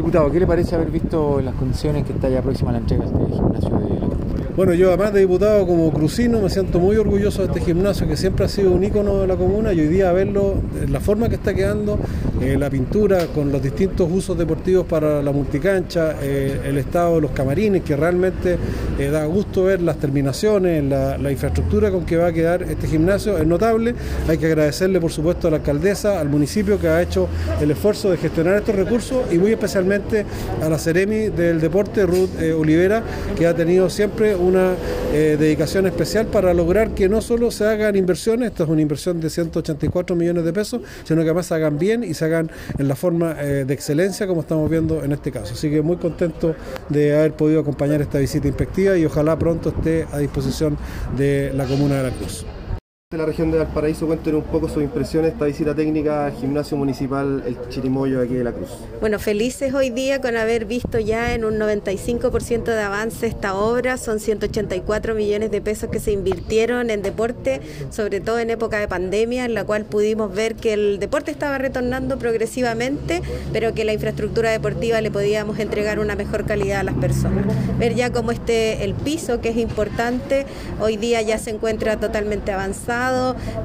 Diputado, ¿qué le parece haber visto las condiciones que está ya próxima a la entrega del gimnasio de la bueno, yo además de diputado como crucino me siento muy orgulloso de este gimnasio que siempre ha sido un ícono de la comuna y hoy día verlo, la forma que está quedando, eh, la pintura con los distintos usos deportivos para la multicancha, eh, el estado de los camarines, que realmente eh, da gusto ver las terminaciones, la, infraestructura con que va a quedar este gimnasio, es notable. Hay que agradecerle por supuesto a la alcaldesa, al municipio que ha hecho el esfuerzo de gestionar estos recursos y muy especialmente a la Ceremi del Deporte, Ruth Olivera, que ha tenido siempre una eh, dedicación especial para lograr que no solo se hagan inversiones, esto es una inversión de 184 millones de pesos, sino que además se hagan bien y se hagan en la forma eh, de excelencia como estamos viendo en este caso. Así que muy contento de haber podido acompañar esta visita inspectiva y ojalá pronto esté a disposición de la Comuna de la Cruz de la región de Valparaíso, cuenten un poco sus impresiones esta visita técnica al gimnasio municipal El Chirimoyo aquí de la Cruz. Bueno, felices hoy día con haber visto ya en un 95% de avance esta obra, son 184 millones de pesos que se invirtieron en deporte, sobre todo en época de pandemia, en la cual pudimos ver que el deporte estaba retornando progresivamente, pero que la infraestructura deportiva le podíamos entregar una mejor calidad a las personas. Ver ya cómo este el piso, que es importante, hoy día ya se encuentra totalmente avanzado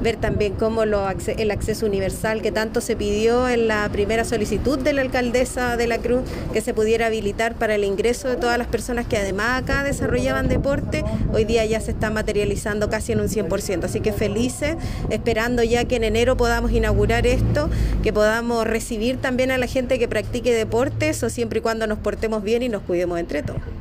ver también cómo el acceso universal que tanto se pidió en la primera solicitud de la alcaldesa de la Cruz, que se pudiera habilitar para el ingreso de todas las personas que además acá desarrollaban deporte, hoy día ya se está materializando casi en un 100%. Así que felices, esperando ya que en enero podamos inaugurar esto, que podamos recibir también a la gente que practique deportes, o siempre y cuando nos portemos bien y nos cuidemos entre todos.